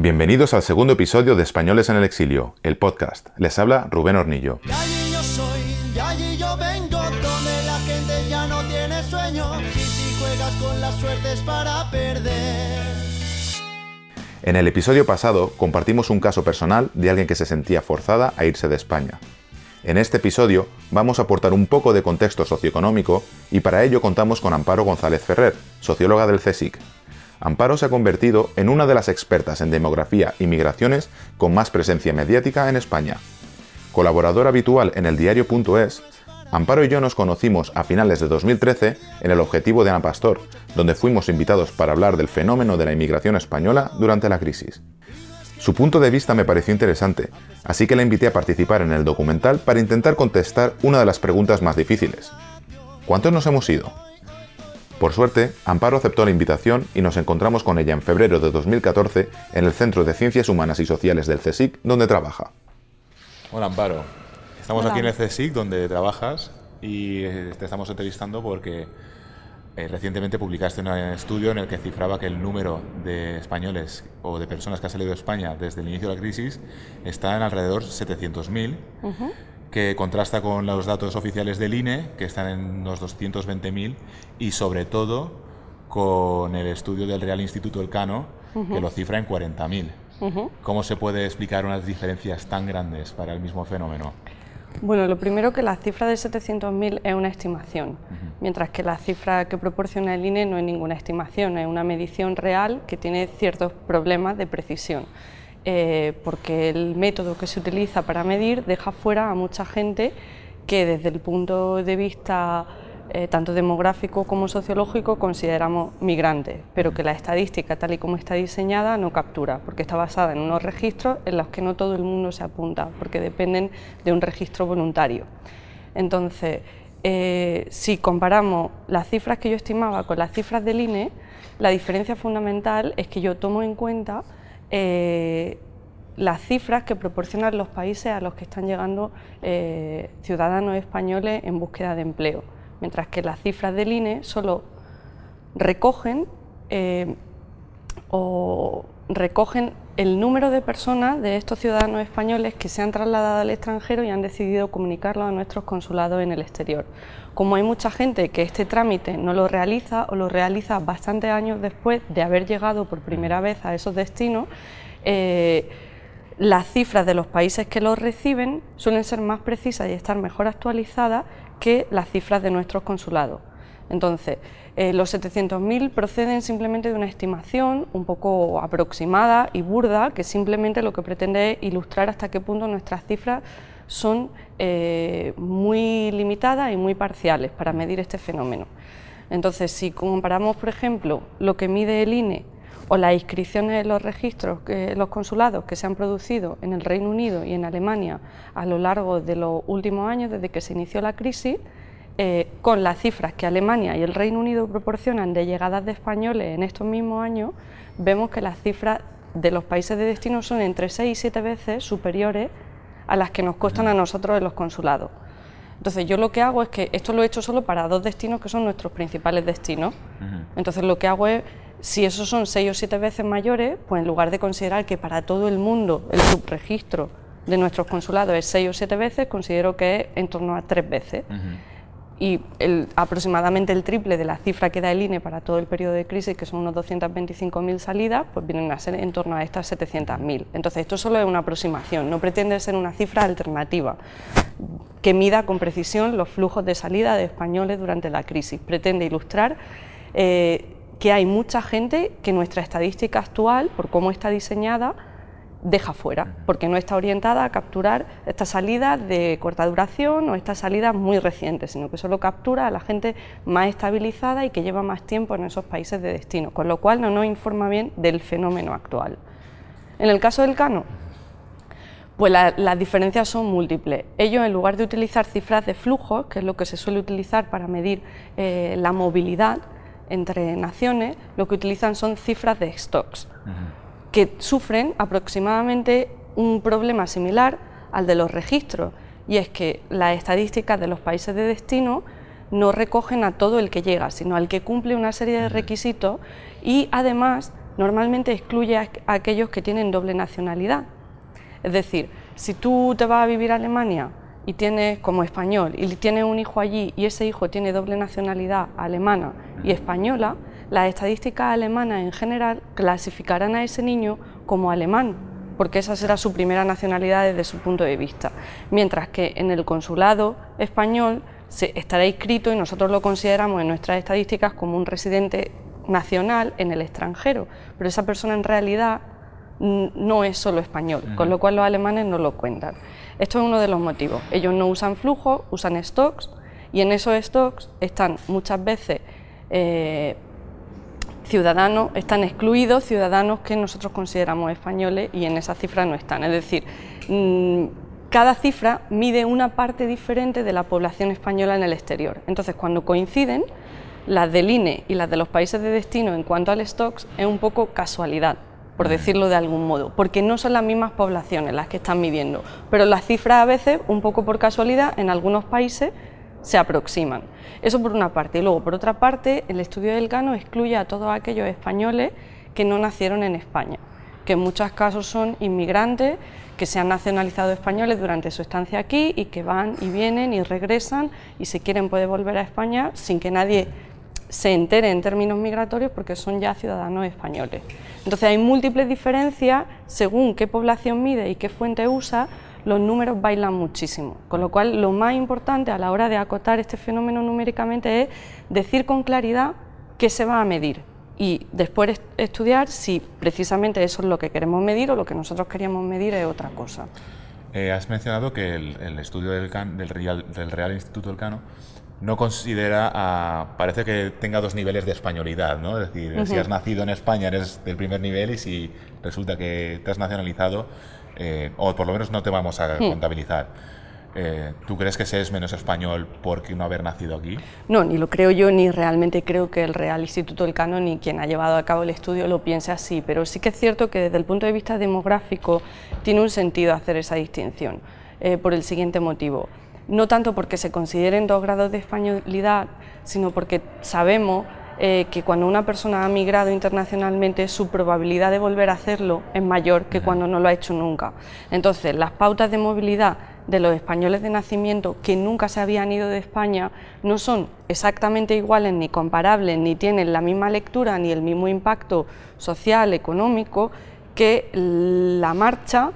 Bienvenidos al segundo episodio de Españoles en el Exilio, el podcast. Les habla Rubén Hornillo. De allí yo soy, de allí yo vengo, donde la gente ya no tiene sueño. Y si juegas con la suerte es para perder. En el episodio pasado compartimos un caso personal de alguien que se sentía forzada a irse de España. En este episodio vamos a aportar un poco de contexto socioeconómico y para ello contamos con Amparo González Ferrer, socióloga del CSIC, Amparo se ha convertido en una de las expertas en demografía y migraciones con más presencia mediática en España. Colaboradora habitual en el diario.es, Amparo y yo nos conocimos a finales de 2013 en el Objetivo de Ana Pastor, donde fuimos invitados para hablar del fenómeno de la inmigración española durante la crisis. Su punto de vista me pareció interesante, así que la invité a participar en el documental para intentar contestar una de las preguntas más difíciles. ¿Cuántos nos hemos ido? Por suerte, Amparo aceptó la invitación y nos encontramos con ella en febrero de 2014 en el Centro de Ciencias Humanas y Sociales del CSIC, donde trabaja. Hola Amparo, estamos Hola. aquí en el CSIC donde trabajas y eh, te estamos entrevistando porque eh, recientemente publicaste un estudio en el que cifraba que el número de españoles o de personas que han salido de España desde el inicio de la crisis está en alrededor 700.000, que contrasta con los datos oficiales del INE, que están en unos 220.000, y sobre todo con el estudio del Real Instituto Elcano, que lo cifra en 40.000. ¿Cómo se puede explicar unas diferencias tan grandes para el mismo fenómeno? Bueno, lo primero que la cifra de 700.000 es una estimación, mientras que la cifra que proporciona el INE no es ninguna estimación, es una medición real que tiene ciertos problemas de precisión, eh, porque el método que se utiliza para medir deja fuera a mucha gente que desde el punto de vista eh, tanto demográfico como sociológico consideramos migrantes, pero que la estadística tal y como está diseñada no captura, porque está basada en unos registros en los que no todo el mundo se apunta, porque dependen de un registro voluntario. Entonces, eh, si comparamos las cifras que yo estimaba con las cifras del INE, la diferencia fundamental es que yo tomo en cuenta eh, las cifras que proporcionan los países a los que están llegando eh, ciudadanos españoles en búsqueda de empleo, mientras que las cifras del INE solo recogen eh, o recogen el número de personas de estos ciudadanos españoles que se han trasladado al extranjero y han decidido comunicarlo a nuestros consulados en el exterior. Como hay mucha gente que este trámite no lo realiza o lo realiza bastantes años después de haber llegado por primera vez a esos destinos, eh, las cifras de los países que los reciben suelen ser más precisas y estar mejor actualizadas que las cifras de nuestros consulados. Entonces, eh, los 700.000 proceden simplemente de una estimación un poco aproximada y burda, que simplemente lo que pretende es ilustrar hasta qué punto nuestras cifras son eh, muy limitadas y muy parciales para medir este fenómeno. Entonces, si comparamos, por ejemplo, lo que mide el INE o las inscripciones en los registros, que, los consulados que se han producido en el Reino Unido y en Alemania a lo largo de los últimos años, desde que se inició la crisis, eh, con las cifras que Alemania y el Reino Unido proporcionan de llegadas de españoles en estos mismos años, vemos que las cifras de los países de destino son entre 6 y 7 veces superiores a las que nos cuestan a nosotros en los consulados. Entonces yo lo que hago es que esto lo he hecho solo para dos destinos que son nuestros principales destinos. Entonces lo que hago es, si esos son 6 o 7 veces mayores, pues en lugar de considerar que para todo el mundo el subregistro de nuestros consulados es 6 o 7 veces, considero que es en torno a 3 veces y el- aproximadamente el triple de la cifra que da el INE para todo el periodo de crisis, que son unos 225.000 salidas, pues vienen a ser en torno a estas 700.000. Entonces, esto solo es una aproximación, no pretende ser una cifra alternativa que mida con precisión los flujos de salida de españoles durante la crisis. Pretende ilustrar eh, que hay mucha gente que nuestra estadística actual, por cómo está diseñada, deja fuera, porque no está orientada a capturar estas salidas de corta duración o estas salidas muy recientes, sino que solo captura a la gente más estabilizada y que lleva más tiempo en esos países de destino, con lo cual no nos informa bien del fenómeno actual. En el caso del Cano, pues la- las diferencias son múltiples. Ellos, en lugar de utilizar cifras de flujos, que es lo que se suele utilizar para medir eh, la movilidad entre naciones, lo que utilizan son cifras de stocks que sufren aproximadamente un problema similar al de los registros, y es que las estadísticas de los países de destino no recogen a todo el que llega, sino al que cumple una serie de requisitos y además normalmente excluye a aquellos que tienen doble nacionalidad. Es decir, si tú te vas a vivir a Alemania y tienes como español y tienes un hijo allí y ese hijo tiene doble nacionalidad alemana y española, las estadísticas alemanas en general clasificarán a ese niño como alemán, porque esa será su primera nacionalidad desde su punto de vista. Mientras que en el consulado español se estará inscrito y nosotros lo consideramos en nuestras estadísticas como un residente nacional en el extranjero, pero esa persona en realidad no es solo español, con lo cual los alemanes no lo cuentan. Esto es uno de los motivos. Ellos no usan flujo, usan stocks y en esos stocks están muchas veces eh, ciudadanos, están excluidos ciudadanos que nosotros consideramos españoles y en esa cifra no están. Es decir, mm, cada cifra mide una parte diferente de la población española en el exterior. Entonces, cuando coinciden, las del INE y las de los países de destino en cuanto al stocks es un poco casualidad, por decirlo de algún modo, porque no son las mismas poblaciones las que están midiendo, pero las cifras a veces, un poco por casualidad, en algunos países se aproximan. Eso por una parte. Y luego, por otra parte, el estudio del Gano excluye a todos aquellos españoles que no nacieron en España, que en muchos casos son inmigrantes que se han nacionalizado españoles durante su estancia aquí y que van y vienen y regresan y si quieren puede volver a España sin que nadie se entere en términos migratorios porque son ya ciudadanos españoles. Entonces hay múltiples diferencias según qué población mide y qué fuente usa, los números bailan muchísimo. Con lo cual lo más importante a la hora de acotar este fenómeno numéricamente es decir con claridad qué se va a medir y después estudiar si precisamente eso es lo que queremos medir o lo que nosotros queríamos medir es otra cosa. Eh, has mencionado que el, estudio del, Real, del, Real, Instituto del Cano no considera, parece que tenga dos niveles de españolidad, ¿no? Es decir, si has nacido en España eres del primer nivel y si resulta que te has nacionalizado, eh, o por lo menos no te vamos a hmm. contabilizar. Eh, ¿Tú crees que se es menos español porque no haber nacido aquí? No, ni lo creo yo, ni realmente creo que el Real Instituto del Cano ni quien ha llevado a cabo el estudio lo piense así, pero sí que es cierto que desde el punto de vista demográfico tiene un sentido hacer esa distinción, eh, por el siguiente motivo. No tanto porque se consideren dos grados de españolidad, sino porque sabemos eh, que cuando una persona ha migrado internacionalmente su probabilidad de volver a hacerlo es mayor que cuando no lo ha hecho nunca. Entonces, las pautas de movilidad de los españoles de nacimiento que nunca se habían ido de España no son exactamente iguales ni comparables, ni tienen la misma lectura ni el mismo impacto social, económico que la marcha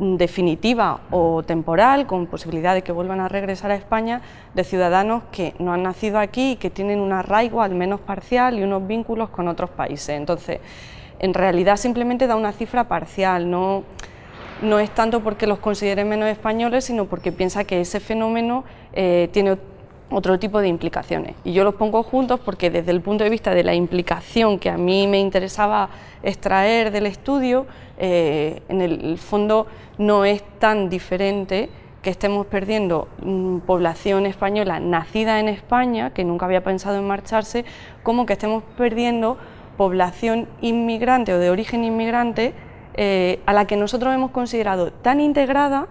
definitiva o temporal, con posibilidad de que vuelvan a regresar a España, de ciudadanos que no han nacido aquí y que tienen un arraigo al menos parcial y unos vínculos con otros países. Entonces, en realidad simplemente da una cifra parcial, no, no es tanto porque los considere menos españoles, sino porque piensa que ese fenómeno eh, tiene otro tipo de implicaciones. Y yo los pongo juntos porque desde el punto de vista de la implicación que a mí me interesaba extraer del estudio, eh, en el fondo no es tan diferente que estemos perdiendo mm, población española nacida en España, que nunca había pensado en marcharse, como que estemos perdiendo población inmigrante o de origen inmigrante eh, a la que nosotros hemos considerado tan integrada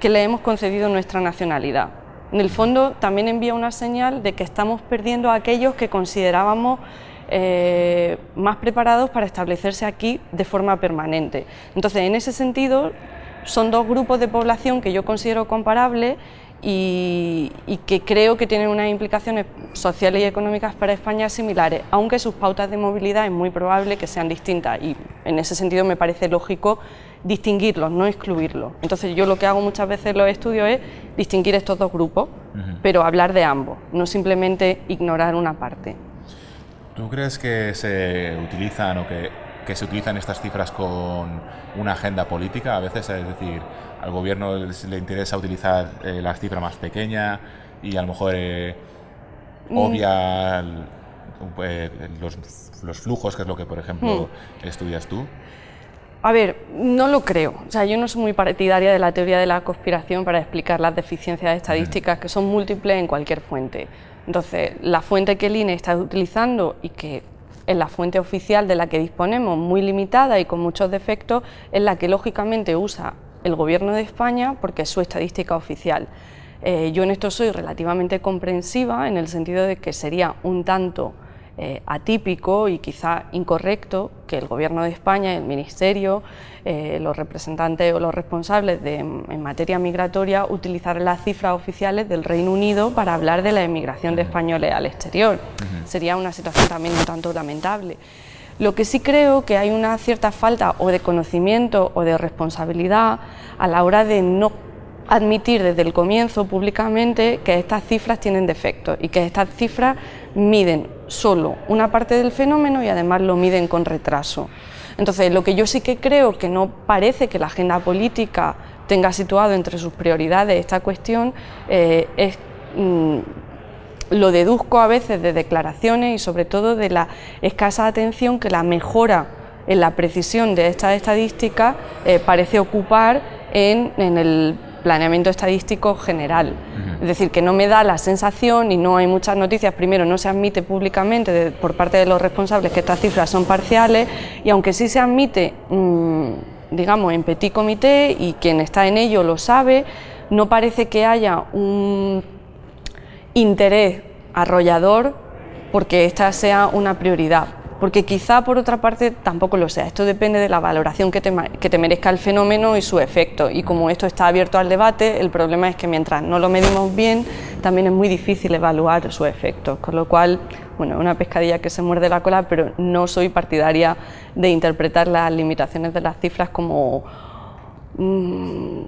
que le hemos concedido nuestra nacionalidad en el fondo también envía una señal de que estamos perdiendo a aquellos que considerábamos eh, más preparados para establecerse aquí de forma permanente. Entonces, en ese sentido, son dos grupos de población que yo considero comparables y, que creo que tienen unas implicaciones sociales y económicas para España similares, aunque sus pautas de movilidad es muy probable que sean distintas y en ese sentido me parece lógico distinguirlos, no excluirlos. Entonces yo lo que hago muchas veces en los estudios es distinguir estos dos grupos, pero hablar de ambos, no simplemente ignorar una parte. ¿Tú crees que se utilizan o que, que se utilizan estas cifras con una agenda política? A veces, es decir, al gobierno le interesa utilizar eh, la cifra más pequeña y a lo mejor eh, mm. obvia eh, los, los, flujos, que es lo que, por ejemplo, mm. estudias tú. A ver, no lo creo. O sea, yo no soy muy partidaria de la teoría de la conspiración para explicar las deficiencias estadísticas que son múltiples en cualquier fuente. Entonces, la fuente que el INE está utilizando y que es la fuente oficial de la que disponemos, muy limitada y con muchos defectos, es la que lógicamente usa el Gobierno de España porque es su estadística oficial. Eh, yo en esto soy relativamente comprensiva en el sentido de que sería un tanto eh, atípico y quizá incorrecto que el Gobierno de España, el Ministerio, eh, los representantes o los responsables de, en materia migratoria utilizaran las cifras oficiales del Reino Unido para hablar de la emigración de españoles al exterior. Sería una situación también un tanto lamentable. Lo que sí creo que hay una cierta falta o de conocimiento o de responsabilidad a la hora de no admitir desde el comienzo públicamente que estas cifras tienen defectos y que estas cifras miden solo una parte del fenómeno y además lo miden con retraso. Entonces, lo que yo sí que creo que no parece que la agenda política tenga situado entre sus prioridades esta cuestión eh, mm, lo deduzco a veces de declaraciones y sobre todo de la escasa atención que la mejora en la precisión de estas estadísticas eh, parece ocupar en, en el planeamiento estadístico general. Es decir, que no me da la sensación y no hay muchas noticias, primero no se admite públicamente por parte de los responsables que estas cifras son parciales y aunque sí se admite, mm, digamos, en petit comité y quien está en ello lo sabe, no parece que haya un interés arrollador porque esta sea una prioridad porque quizá por otra parte tampoco lo sea. Esto depende de la valoración que te, merezca el fenómeno y su efecto. Y como esto está abierto al debate, el problema es que mientras no lo medimos bien, también es muy difícil evaluar su efecto. Con lo cual, bueno, una pescadilla que se muerde la cola, pero no soy partidaria de interpretar las limitaciones de las cifras como mm,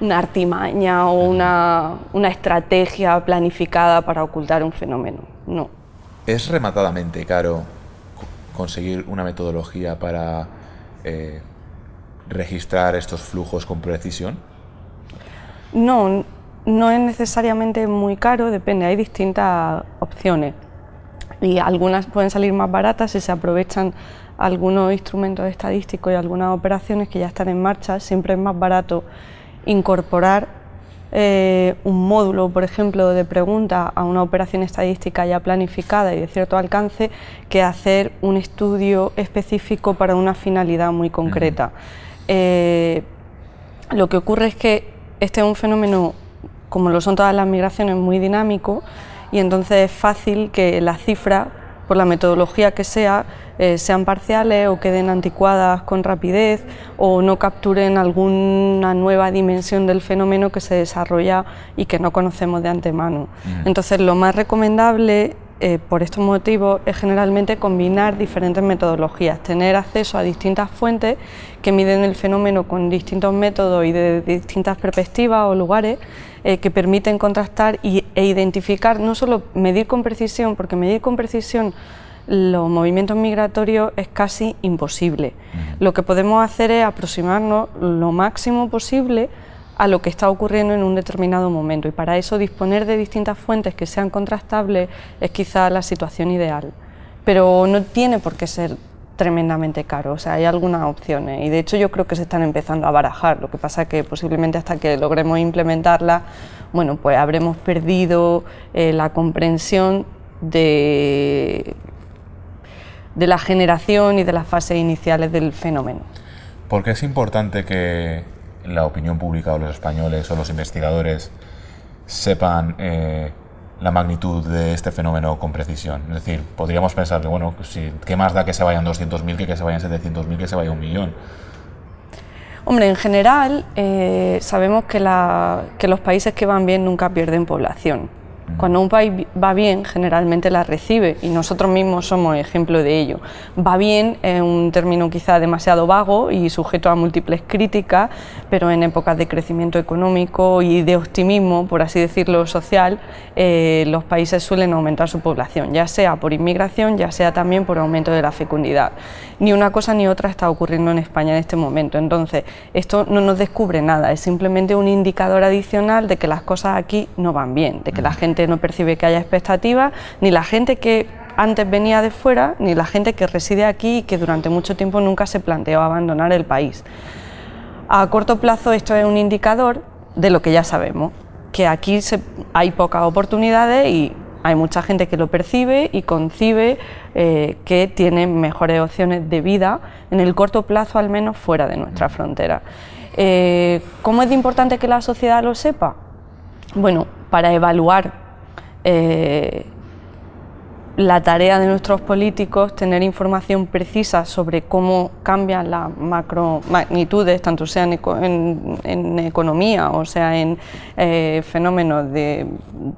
una artimaña o una, una estrategia planificada para ocultar un fenómeno. No. Es rematadamente caro conseguir una metodología para eh, registrar estos flujos con precisión? No, no es necesariamente muy caro, depende, hay distintas opciones y algunas pueden salir más baratas si se aprovechan algunos instrumentos estadísticos y algunas operaciones que ya están en marcha, siempre es más barato incorporar eh, un módulo, por ejemplo, de pregunta a una operación estadística ya planificada y de cierto alcance que hacer un estudio específico para una finalidad muy concreta. Eh, lo que ocurre es que este es un fenómeno, como lo son todas las migraciones, muy dinámico y entonces es fácil que la cifra, por la metodología que sea, eh, sean parciales o queden anticuadas con rapidez o no capturen alguna nueva dimensión del fenómeno que se desarrolla y que no conocemos de antemano. Entonces, lo más recomendable eh, por estos motivos es generalmente combinar diferentes metodologías, tener acceso a distintas fuentes que miden el fenómeno con distintos métodos y de distintas perspectivas o lugares eh, que permiten contrastar y, e identificar, no solo medir con precisión, porque medir con precisión los movimientos migratorios es casi imposible. Lo que podemos hacer es aproximarnos lo máximo posible a lo que está ocurriendo en un determinado momento y para eso disponer de distintas fuentes que sean contrastables es quizá la situación ideal. Pero no tiene por qué ser tremendamente caro, o sea, hay algunas opciones y de hecho yo creo que se están empezando a barajar, lo que pasa que posiblemente hasta que logremos implementarla, bueno, pues habremos perdido eh, la comprensión de de la generación y de las fases iniciales del fenómeno. ¿Por qué es importante que la opinión pública o los españoles o los investigadores sepan eh, la magnitud de este fenómeno con precisión? Es decir, podríamos pensar que, bueno, si, ¿qué más da que se vayan 200.000 que que se vayan 700.000 que se vaya un millón? Hombre, en general eh, sabemos que, que los países que van bien nunca pierden población cuando un país va bien, generalmente la recibe y nosotros mismos somos ejemplo de ello. Va bien es un término quizá demasiado vago y sujeto a múltiples críticas, pero en épocas de crecimiento económico y de optimismo, por así decirlo, social, eh, los países suelen aumentar su población, ya sea por inmigración, ya sea también por aumento de la fecundidad. Ni una cosa ni otra está ocurriendo en España en este momento. Entonces, esto no nos descubre nada, es simplemente un indicador adicional de que las cosas aquí no van bien, de que la gente no percibe que haya expectativas, ni la gente que antes venía de fuera, ni la gente que reside aquí y que durante mucho tiempo nunca se planteó abandonar el país. A corto plazo esto es un indicador de lo que ya sabemos, que aquí hay pocas oportunidades y hay mucha gente que lo percibe y concibe eh, que tiene mejores opciones de vida en el corto plazo, al menos fuera de nuestra frontera. Eh, ¿Cómo es importante que la sociedad lo sepa? Bueno, para evaluar eh, la tarea de nuestros políticos tener información precisa sobre cómo cambian las macro magnitudes, tanto sea en, economía o sea en eh, fenómenos de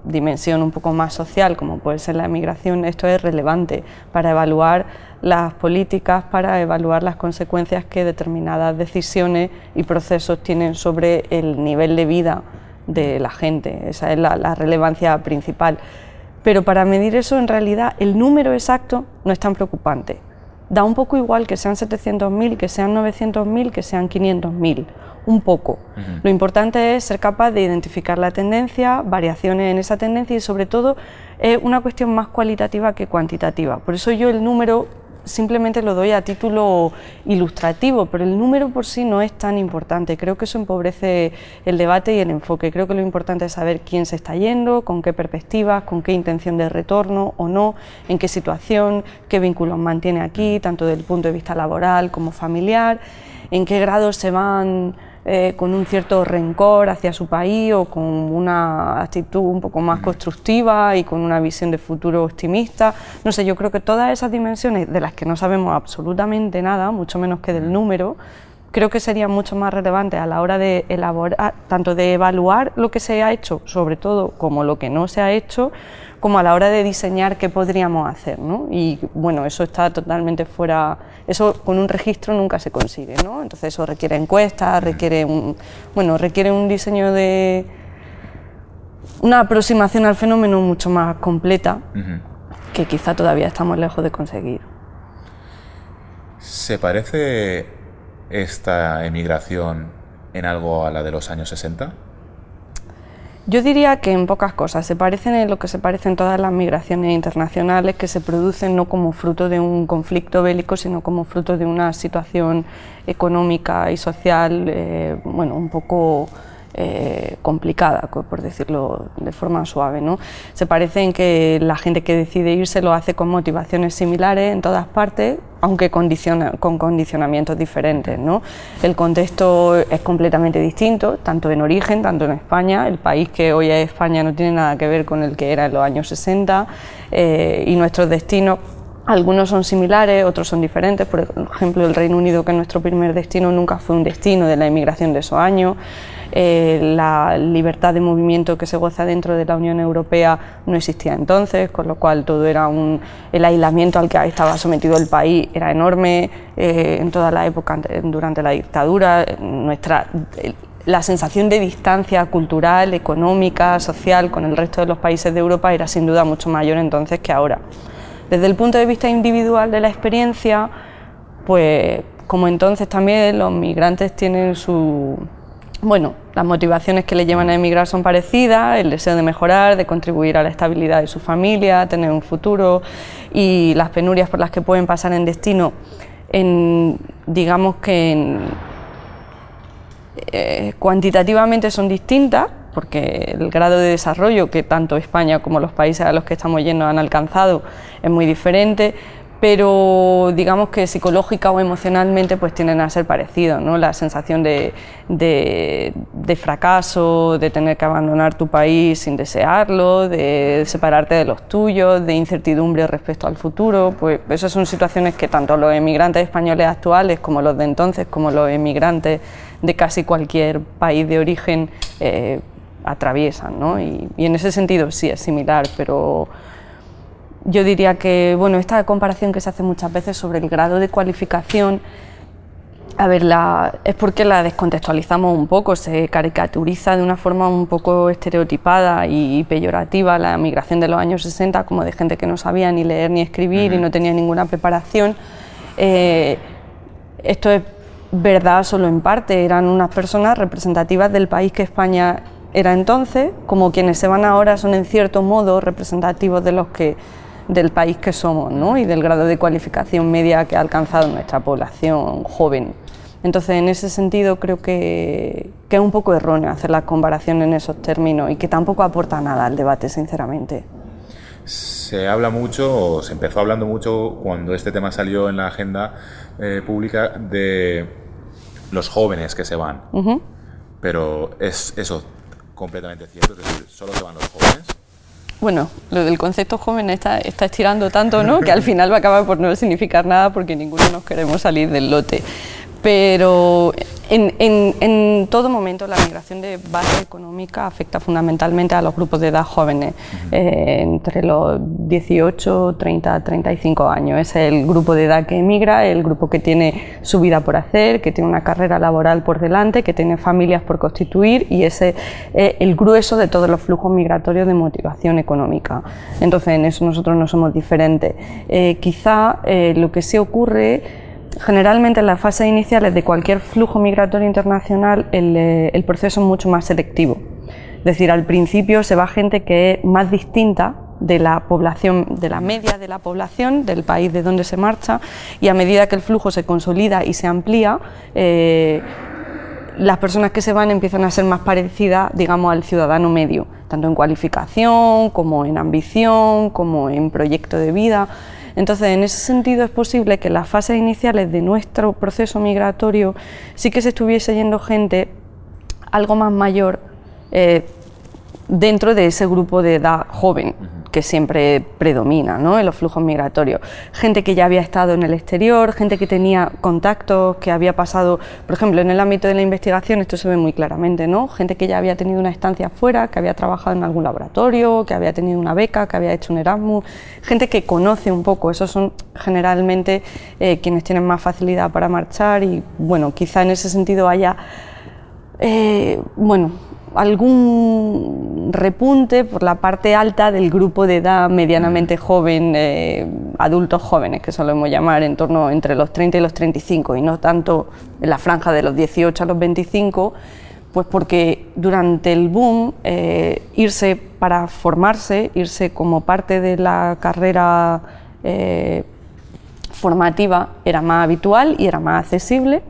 dimensión un poco más social, como puede ser la emigración, esto es relevante para evaluar las políticas, para evaluar las consecuencias que determinadas decisiones y procesos tienen sobre el nivel de vida de la gente. Esa es la relevancia principal pero para medir eso en realidad el número exacto no es tan preocupante. Da un poco igual que sean 700.000, que sean 900.000, que sean 500.000, un poco. Lo importante es ser capaz de identificar la tendencia, variaciones en esa tendencia y sobre todo es una cuestión más cualitativa que cuantitativa. Por eso yo el número simplemente lo doy a título ilustrativo, pero el número por sí no es tan importante. Creo que eso empobrece el debate y el enfoque. Creo que lo importante es saber quién se está yendo, con qué perspectivas, con qué intención de retorno o no, en qué situación, qué vínculos mantiene aquí, tanto desde el punto de vista laboral como familiar, en qué grado se van eh, con un cierto rencor hacia su país o con una actitud un poco más constructiva y con una visión de futuro optimista. No sé, yo creo que todas esas dimensiones de las que no sabemos absolutamente nada, mucho menos que del número, creo que serían mucho más relevantes a la hora de elaborar, tanto de evaluar lo que se ha hecho, sobre todo como lo que no se ha hecho, como a la hora de diseñar qué podríamos hacer, ¿no? Y bueno, eso está totalmente fuera, eso con un registro nunca se consigue, ¿no? Entonces eso requiere encuestas, requiere un, bueno, requiere un diseño de una aproximación al fenómeno mucho más completa, que quizá todavía estamos lejos de conseguir. ¿Se parece esta emigración en algo a la de los años 60? Yo diría que en pocas cosas. Se parecen en lo que se parecen todas las migraciones internacionales que se producen no como fruto de un conflicto bélico, sino como fruto de una situación económica y social, eh, bueno, un poco eh, complicada, por decirlo de forma suave. ¿no? Se parece en que la gente que decide irse lo hace con motivaciones similares en todas partes, aunque con condicionamientos diferentes. ¿no? El contexto es completamente distinto, tanto en origen, tanto en España. El país que hoy es España no tiene nada que ver con el que era en los años 60 eh, y nuestros destinos algunos son similares, otros son diferentes. Por ejemplo, el Reino Unido, que es nuestro primer destino, nunca fue un destino de la inmigración de esos años. Eh, la libertad de movimiento que se goza dentro de la Unión Europea no existía entonces, con lo cual todo era un, el aislamiento al que estaba sometido el país era enorme eh, en toda la época durante la dictadura. Nuestra, la sensación de distancia cultural, económica, social con el resto de los países de Europa era sin duda mucho mayor entonces que ahora. Desde el punto de vista individual de la experiencia, pues como entonces también los migrantes tienen su, bueno, las motivaciones que le llevan a emigrar son parecidas, el deseo de mejorar, de contribuir a la estabilidad de su familia, tener un futuro y las penurias por las que pueden pasar en destino, en, digamos que eh, cuantitativamente son distintas, porque el grado de desarrollo que tanto España como los países a los que estamos yendo han alcanzado es muy diferente, pero digamos que psicológica o emocionalmente pues tienden a ser parecidos, ¿no? La sensación de, fracaso, de tener que abandonar tu país sin desearlo, de separarte de los tuyos, de incertidumbre respecto al futuro, pues esas son situaciones que tanto los emigrantes españoles actuales como los de entonces, como los emigrantes de casi cualquier país de origen eh, atraviesan, ¿no? y en ese sentido sí es similar, pero yo diría que bueno, esta comparación que se hace muchas veces sobre el grado de cualificación, a ver, es porque la descontextualizamos un poco, se caricaturiza de una forma un poco estereotipada y peyorativa la migración de los años 60 como de gente que no sabía ni leer ni escribir y no tenía ninguna preparación. Eh, esto es verdad solo en parte, eran unas personas representativas del país que España era entonces, como quienes se van ahora son en cierto modo representativos de los que del país que somos ¿no? y del grado de cualificación media que ha alcanzado nuestra población joven. Entonces, en ese sentido, creo que, que, es un poco erróneo hacer la comparación en esos términos y que tampoco aporta nada al debate, sinceramente. Se habla mucho, o se empezó hablando mucho cuando este tema salió en la agenda eh, pública de los jóvenes que se van. Pero es eso completamente cierto, es decir, solo se van los jóvenes. Bueno, lo del concepto joven está, está estirando tanto, ¿no? Que al final va a acabar por no significar nada porque ninguno nos queremos salir del lote pero en, todo momento la migración de base económica afecta fundamentalmente a los grupos de edad jóvenes, eh, entre los 18, 30, 35 años. Es el grupo de edad que emigra, el grupo que tiene su vida por hacer, que tiene una carrera laboral por delante, que tiene familias por constituir y ese es el grueso de todos los flujos migratorios de motivación económica. Entonces en eso nosotros no somos diferentes. Eh, quizá eh, lo que sí ocurre Generalmente en las fases iniciales de cualquier flujo migratorio internacional eh, el, proceso es mucho más selectivo. Es decir, al principio se va gente que es más distinta de la población, de la media de la población del país de donde se marcha y a medida que el flujo se consolida y se amplía, eh, las personas que se van empiezan a ser más parecidas, digamos, al ciudadano medio, tanto en cualificación como en ambición, como en proyecto de vida. Entonces, en ese sentido es posible que las fases iniciales de nuestro proceso migratorio sí que se estuviese yendo gente algo más mayor eh, dentro de ese grupo de edad joven que siempre predomina ¿no? en los flujos migratorios. Gente que ya había estado en el exterior, gente que tenía contactos, que había pasado, por ejemplo, en el ámbito de la investigación, esto se ve muy claramente, ¿no? gente que ya había tenido una estancia fuera, que había trabajado en algún laboratorio, que había tenido una beca, que había hecho un Erasmus, gente que conoce un poco, esos son generalmente eh, quienes tienen más facilidad para marchar y bueno, quizá en ese sentido haya... Eh, bueno, algún repunte por la parte alta del grupo de edad medianamente joven, eh, adultos jóvenes, que solemos llamar en torno entre los 30 y los 35, y no tanto en la franja de los 18 a los 25, pues porque durante el boom eh, irse para formarse, irse como parte de la carrera eh, formativa era más habitual y era más accesible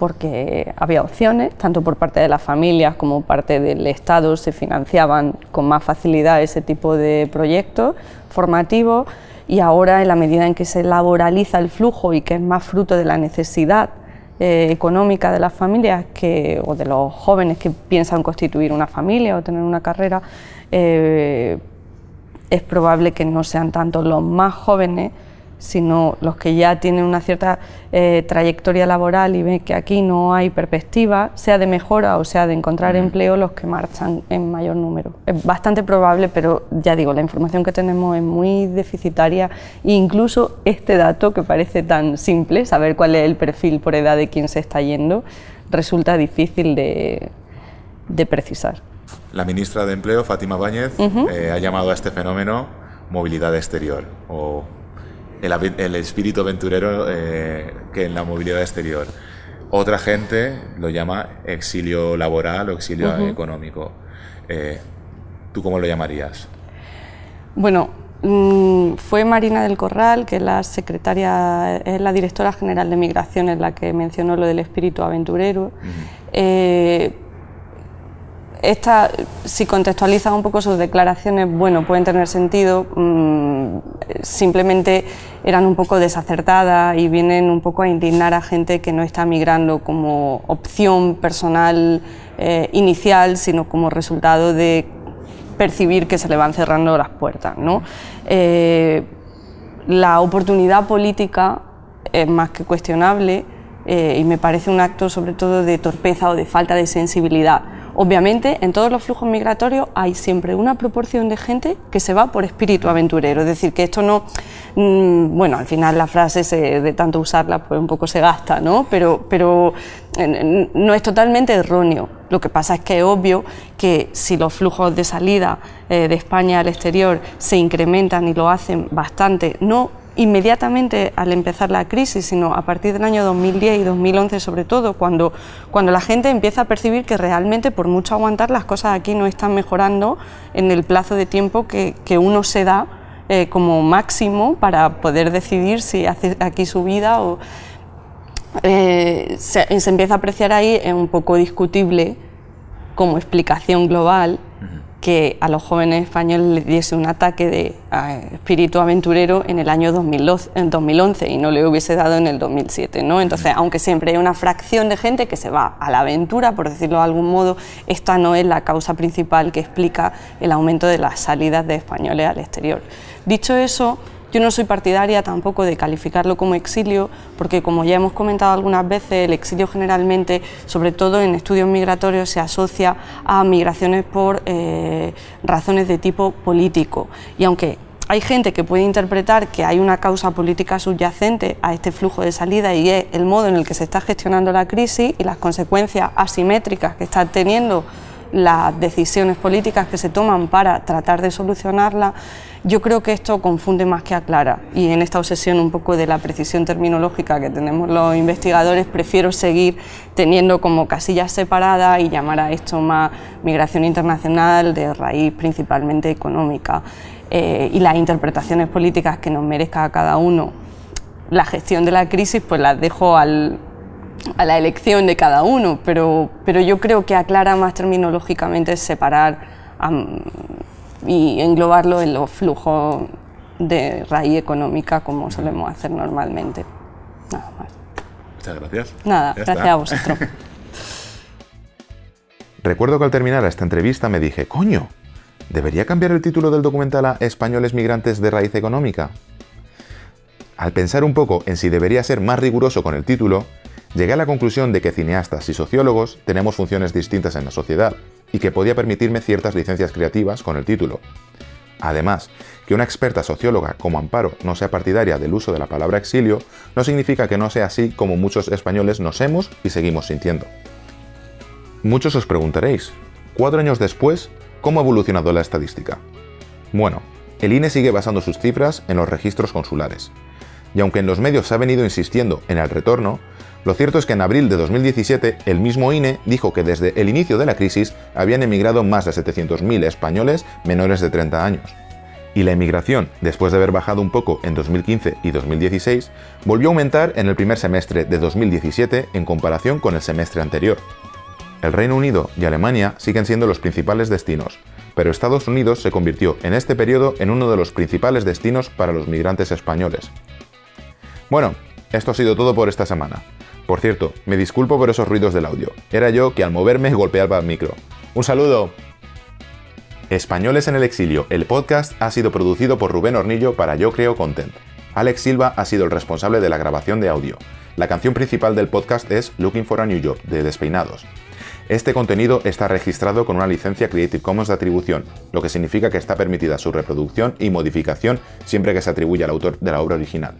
porque había opciones, tanto por parte de las familias como parte del Estado se financiaban con más facilidad ese tipo de proyectos formativos y ahora en la medida en que se laboraliza el flujo y que es más fruto de la necesidad eh, económica de las familias que, o de los jóvenes que piensan constituir una familia o tener una carrera, eh, es probable que no sean tanto los más jóvenes sino los que ya tienen una cierta eh, trayectoria laboral y ven que aquí no hay perspectiva, sea de mejora o sea de encontrar empleo, los que marchan en mayor número. Es bastante probable, pero ya digo, la información que tenemos es muy deficitaria e incluso este dato que parece tan simple, saber cuál es el perfil por edad de quien se está yendo, resulta difícil de, precisar. La ministra de Empleo, Fátima Báñez, eh, ha llamado a este fenómeno movilidad exterior o el, espíritu aventurero eh, que en la movilidad exterior. Otra gente lo llama exilio laboral o exilio económico. Eh, ¿Tú cómo lo llamarías? Bueno, mm, fue Marina del Corral, que es la secretaria, es la directora general de Migraciones, la que mencionó lo del espíritu aventurero esta, si contextualizas un poco sus declaraciones, bueno, pueden tener sentido, mm, simplemente eran un poco desacertadas y vienen un poco a indignar a gente que no está migrando como opción personal eh, inicial, sino como resultado de percibir que se le van cerrando las puertas. ¿no? Eh, la oportunidad política es más que cuestionable eh, y me parece un acto sobre todo de torpeza o de falta de sensibilidad Obviamente, en todos los flujos migratorios hay siempre una proporción de gente que se va por espíritu aventurero, es decir, que esto no, mm, bueno, al final la frase de tanto usarla pues un poco se gasta, ¿no? Pero, pero no es totalmente erróneo. Lo que pasa es que es obvio que si los flujos de salida eh, de España al exterior se incrementan y lo hacen bastante, no inmediatamente al empezar la crisis, sino a partir del año 2010 y 2011 sobre todo, cuando, cuando la gente empieza a percibir que realmente por mucho aguantar las cosas aquí no están mejorando en el plazo de tiempo que, uno se da eh, como máximo para poder decidir si hace aquí su vida o... Eh, se, empieza a apreciar ahí, un poco discutible como explicación global que a los jóvenes españoles les diese un ataque de espíritu aventurero en el año 2011 y no le hubiese dado en el 2007. ¿no? Entonces, aunque siempre hay una fracción de gente que se va a la aventura, por decirlo de algún modo, esta no es la causa principal que explica el aumento de las salidas de españoles al exterior. Dicho eso, yo no soy partidaria tampoco de calificarlo como exilio, porque como ya hemos comentado algunas veces, el exilio generalmente, sobre todo en estudios migratorios, se asocia a migraciones por eh, razones de tipo político. Y aunque hay gente que puede interpretar que hay una causa política subyacente a este flujo de salida y es el modo en el que se está gestionando la crisis y las consecuencias asimétricas que está teniendo las decisiones políticas que se toman para tratar de solucionarla, yo creo que esto confunde más que aclara. Y en esta obsesión un poco de la precisión terminológica que tenemos los investigadores, prefiero seguir teniendo como casillas separadas y llamar a esto más migración internacional de raíz principalmente económica. Eh, y las interpretaciones políticas que nos merezca a cada uno la gestión de la crisis, pues las dejo al, a la elección de cada uno, pero, pero yo creo que aclara más terminológicamente separar y englobarlo en los flujos de raíz económica como solemos hacer normalmente. Nada más. Muchas gracias. Nada, gracias a vosotros. Recuerdo que al terminar esta entrevista me dije, coño, ¿debería cambiar el título del documental a Españoles migrantes de raíz económica? Al pensar un poco en si debería ser más riguroso con el título, Llegué a la conclusión de que cineastas y sociólogos tenemos funciones distintas en la sociedad y que podía permitirme ciertas licencias creativas con el título. Además, que una experta socióloga como Amparo no sea partidaria del uso de la palabra exilio no significa que no sea así como muchos españoles nos hemos y seguimos sintiendo. Muchos os preguntaréis, cuatro años después, ¿cómo ha evolucionado la estadística? Bueno, el INE sigue basando sus cifras en los registros consulares. Y aunque en los medios se ha venido insistiendo en el retorno, lo cierto es que en abril de 2017 el mismo INE dijo que desde el inicio de la crisis habían emigrado más de 700.000 españoles menores de 30 años. Y la emigración, después de haber bajado un poco en 2015 y 2016, volvió a aumentar en el primer semestre de 2017 en comparación con el semestre anterior. El Reino Unido y Alemania siguen siendo los principales destinos, pero Estados Unidos se convirtió en este periodo en uno de los principales destinos para los migrantes españoles. Bueno, esto ha sido todo por esta semana. Por cierto, me disculpo por esos ruidos del audio. Era yo que al moverme golpeaba el micro. ¡Un saludo! Españoles en el exilio, el podcast ha sido producido por Rubén Hornillo para Yo Creo Content. Alex Silva ha sido el responsable de la grabación de audio. La canción principal del podcast es Looking for a New Job, de Despeinados. Este contenido está registrado con una licencia Creative Commons de atribución, lo que significa que está permitida su reproducción y modificación siempre que se atribuya al autor de la obra original.